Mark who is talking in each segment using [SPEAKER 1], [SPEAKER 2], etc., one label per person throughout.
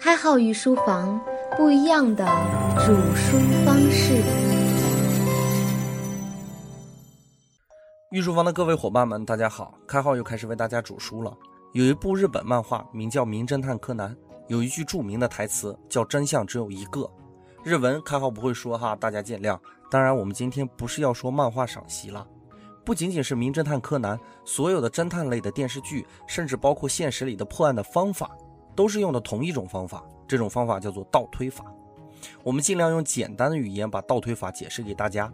[SPEAKER 1] 开号御书房，不一样的煮书方式。
[SPEAKER 2] 御书房的各位伙伴们，大家好！开号又开始为大家煮书了。有一部日本漫画名叫《名侦探柯南》，有一句著名的台词叫“真相只有一个”。日文开号不会说哈，大家见谅。当然，我们今天不是要说漫画赏析了。不仅仅是名侦探柯南，所有的侦探类的电视剧，甚至包括现实里的破案的方法，都是用的同一种方法。这种方法叫做倒推法。我们尽量用简单的语言把倒推法解释给大家。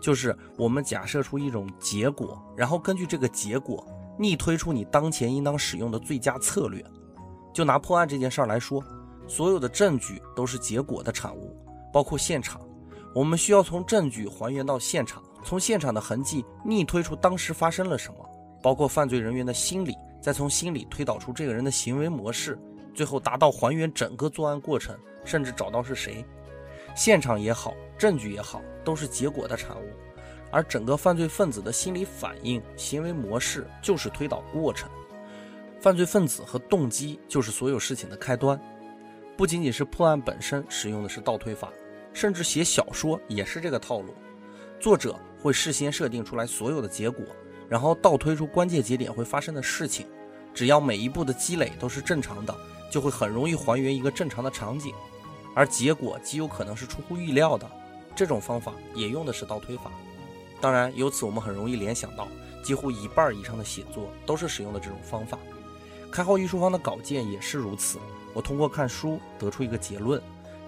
[SPEAKER 2] 就是我们假设出一种结果，然后根据这个结果逆推出你当前应当使用的最佳策略。就拿破案这件事儿来说，所有的证据都是结果的产物，包括现场。我们需要从证据还原到现场。从现场的痕迹逆推出当时发生了什么，包括犯罪人员的心理，再从心理推导出这个人的行为模式，最后达到还原整个作案过程，甚至找到是谁。现场也好，证据也好，都是结果的产物，而整个犯罪分子的心理反应、行为模式就是推导过程。犯罪分子和动机就是所有事情的开端。不仅仅是破案本身使用的是倒推法，甚至写小说也是这个套路。作者。会事先设定出来所有的结果，然后倒推出关键节点会发生的事情。只要每一步的积累都是正常的，就会很容易还原一个正常的场景。而结果极有可能是出乎意料的。这种方法也用的是倒推法。当然，由此我们很容易联想到，几乎一半以上的写作都是使用的这种方法。开号御书房的稿件也是如此。我通过看书得出一个结论，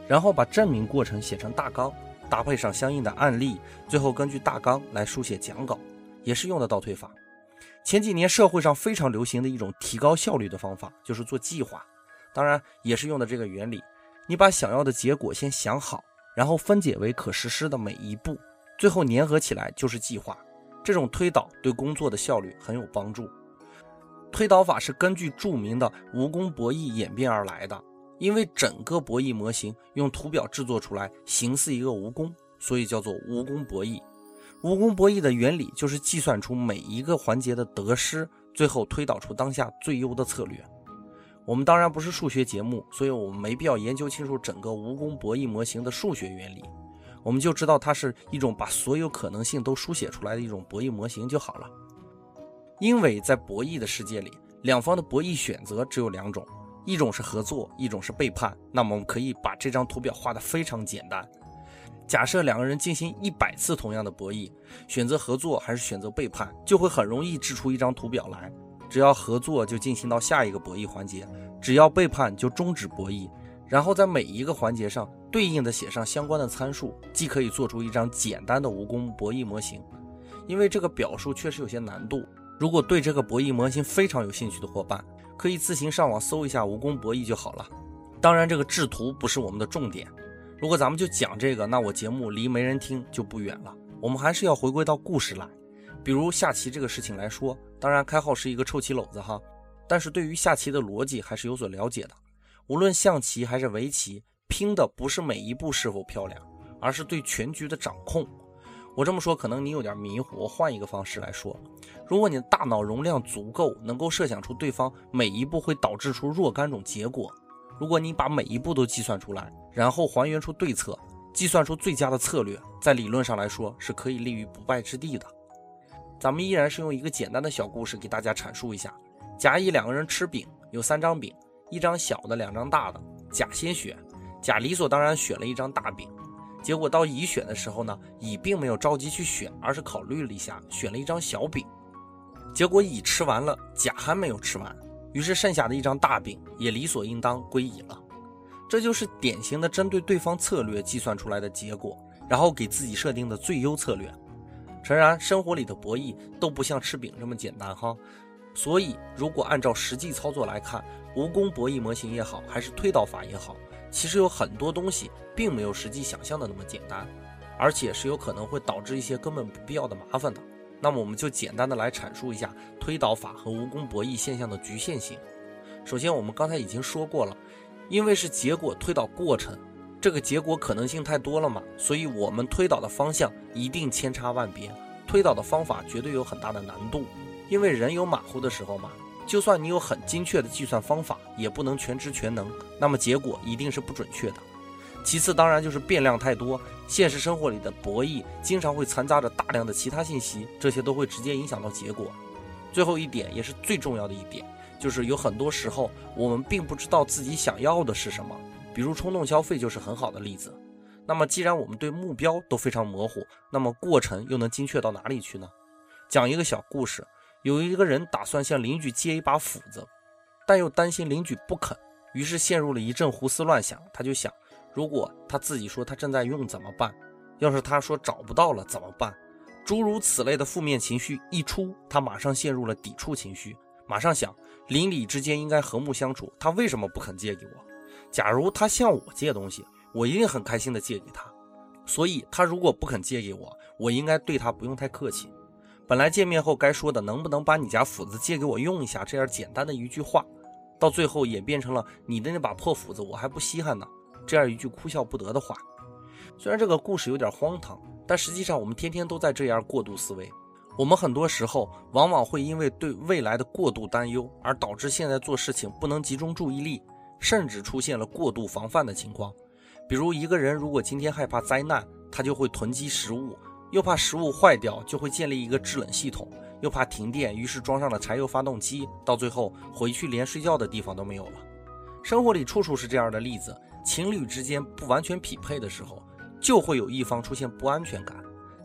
[SPEAKER 2] 然后把证明过程写成大纲。搭配上相应的案例，最后根据大纲来书写讲稿，也是用的倒推法。前几年社会上非常流行的一种提高效率的方法，就是做计划，当然也是用的这个原理。你把想要的结果先想好，然后分解为可实施的每一步，最后粘合起来就是计划。这种推导对工作的效率很有帮助。推导法是根据著名的蜈蚣博弈演变而来的。因为整个博弈模型用图表制作出来，形似一个蜈蚣，所以叫做蜈蚣博弈。蜈蚣博弈的原理就是计算出每一个环节的得失，最后推导出当下最优的策略。我们当然不是数学节目，所以我们没必要研究清楚整个蜈蚣博弈模型的数学原理，我们就知道它是一种把所有可能性都书写出来的一种博弈模型就好了。因为在博弈的世界里，两方的博弈选择只有两种。一种是合作，一种是背叛。那么我们可以把这张图表画得非常简单。假设两个人进行一百次同样的博弈，选择合作还是选择背叛，就会很容易制出一张图表来。只要合作就进行到下一个博弈环节，只要背叛就终止博弈。然后在每一个环节上对应的写上相关的参数，既可以做出一张简单的蜈蚣博弈模型。因为这个表述确实有些难度，如果对这个博弈模型非常有兴趣的伙伴。可以自行上网搜一下蜈蚣博弈就好了。当然，这个制图不是我们的重点。如果咱们就讲这个，那我节目离没人听就不远了。我们还是要回归到故事来。比如下棋这个事情来说，当然开号是一个臭棋篓子哈，但是对于下棋的逻辑还是有所了解的。无论象棋还是围棋，拼的不是每一步是否漂亮，而是对全局的掌控。我这么说可能你有点迷糊，换一个方式来说：如果你的大脑容量足够，能够设想出对方每一步会导致出若干种结果，如果你把每一步都计算出来，然后还原出对策，计算出最佳的策略，在理论上来说是可以立于不败之地的。咱们依然是用一个简单的小故事给大家阐述一下：甲乙两个人吃饼，有三张饼，一张小的，两张大的。甲先选，甲理所当然选了一张大饼。结果到乙选的时候呢，乙并没有着急去选，而是考虑了一下，选了一张小饼。结果乙吃完了，甲还没有吃完，于是剩下的一张大饼也理所应当归乙了。这就是典型的针对对方策略计算出来的结果，然后给自己设定的最优策略。诚然，生活里的博弈都不像吃饼这么简单哈。所以，如果按照实际操作来看，蜈蚣博弈模型也好，还是推导法也好。其实有很多东西并没有实际想象的那么简单，而且是有可能会导致一些根本不必要的麻烦的。那么我们就简单的来阐述一下推导法和蜈蚣博弈现象的局限性。首先，我们刚才已经说过了，因为是结果推导过程，这个结果可能性太多了嘛，所以我们推导的方向一定千差万别，推导的方法绝对有很大的难度。因为人有马虎的时候嘛，就算你有很精确的计算方法，也不能全知全能，那么结果一定是不准确的。其次，当然就是变量太多，现实生活里的博弈经常会掺杂着大量的其他信息，这些都会直接影响到结果。最后一点也是最重要的一点，就是有很多时候我们并不知道自己想要的是什么，比如冲动消费就是很好的例子。那么既然我们对目标都非常模糊，那么过程又能精确到哪里去呢？讲一个小故事，有一个人打算向邻居借一把斧子，但又担心邻居不肯，于是陷入了一阵胡思乱想。他就想。如果他自己说他正在用怎么办？要是他说找不到了怎么办？诸如此类的负面情绪一出，他马上陷入了抵触情绪，马上想邻里之间应该和睦相处，他为什么不肯借给我？假如他向我借东西，我一定很开心的借给他。所以，他如果不肯借给我，我应该对他不用太客气。本来见面后该说的能不能把你家斧子借给我用一下这样简单的一句话，到最后演变成了你的那把破斧子我还不稀罕呢。这样一句哭笑不得的话，虽然这个故事有点荒唐，但实际上我们天天都在这样过度思维。我们很多时候往往会因为对未来的过度担忧，而导致现在做事情不能集中注意力，甚至出现了过度防范的情况。比如一个人如果今天害怕灾难，他就会囤积食物；又怕食物坏掉，就会建立一个制冷系统；又怕停电，于是装上了柴油发动机。到最后回去连睡觉的地方都没有了。生活里处处是这样的例子。情侣之间不完全匹配的时候，就会有一方出现不安全感，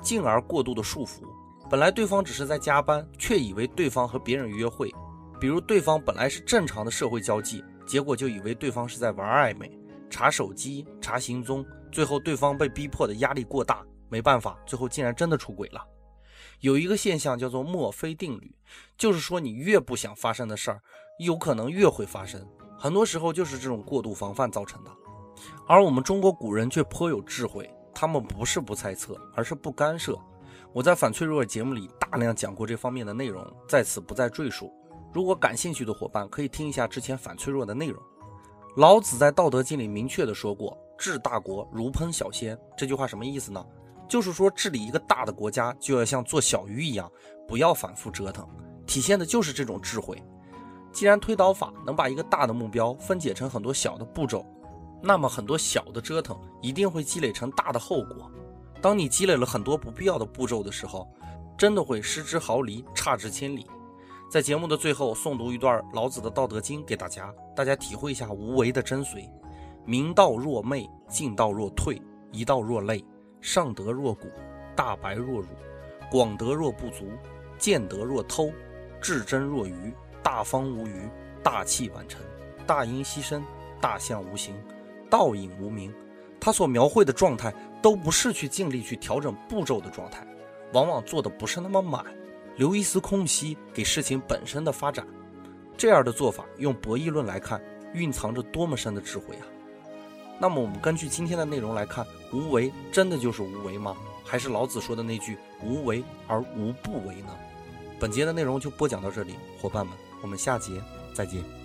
[SPEAKER 2] 进而过度的束缚。本来对方只是在加班，却以为对方和别人约会。比如对方本来是正常的社会交际，结果就以为对方是在玩暧昧，查手机、查行踪。最后对方被逼迫的压力过大，没办法，最后竟然真的出轨了。有一个现象叫做墨菲定律，就是说你越不想发生的事儿，有可能越会发生。很多时候就是这种过度防范造成的。而我们中国古人却颇有智慧，他们不是不猜测，而是不干涉。我在反脆弱节目里大量讲过这方面的内容，在此不再赘述。如果感兴趣的伙伴可以听一下之前反脆弱的内容。老子在《道德经》里明确的说过：“治大国如烹小鲜。”这句话什么意思呢？就是说治理一个大的国家就要像做小鱼一样，不要反复折腾，体现的就是这种智慧。既然推导法能把一个大的目标分解成很多小的步骤。那么很多小的折腾一定会积累成大的后果。当你积累了很多不必要的步骤的时候，真的会失之毫厘，差之千里。在节目的最后，诵读一段老子的《道德经》给大家，大家体会一下无为的真髓：明道若昧，进道若退，一道若累，上德若谷，大白若辱，广德若不足，见德若偷，至真若愚，大方无余，大器晚成，大音希声，大象无形。倒影无名，他所描绘的状态都不是去尽力去调整步骤的状态，往往做的不是那么满，留一丝空隙给事情本身的发展。这样的做法，用博弈论来看，蕴藏着多么深的智慧啊！那么我们根据今天的内容来看，无为真的就是无为吗？还是老子说的那句“无为而无不为”呢？本节的内容就播讲到这里，伙伴们，我们下节再见。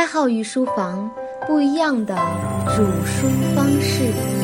[SPEAKER 1] 爱好与书房，不一样的煮书方式。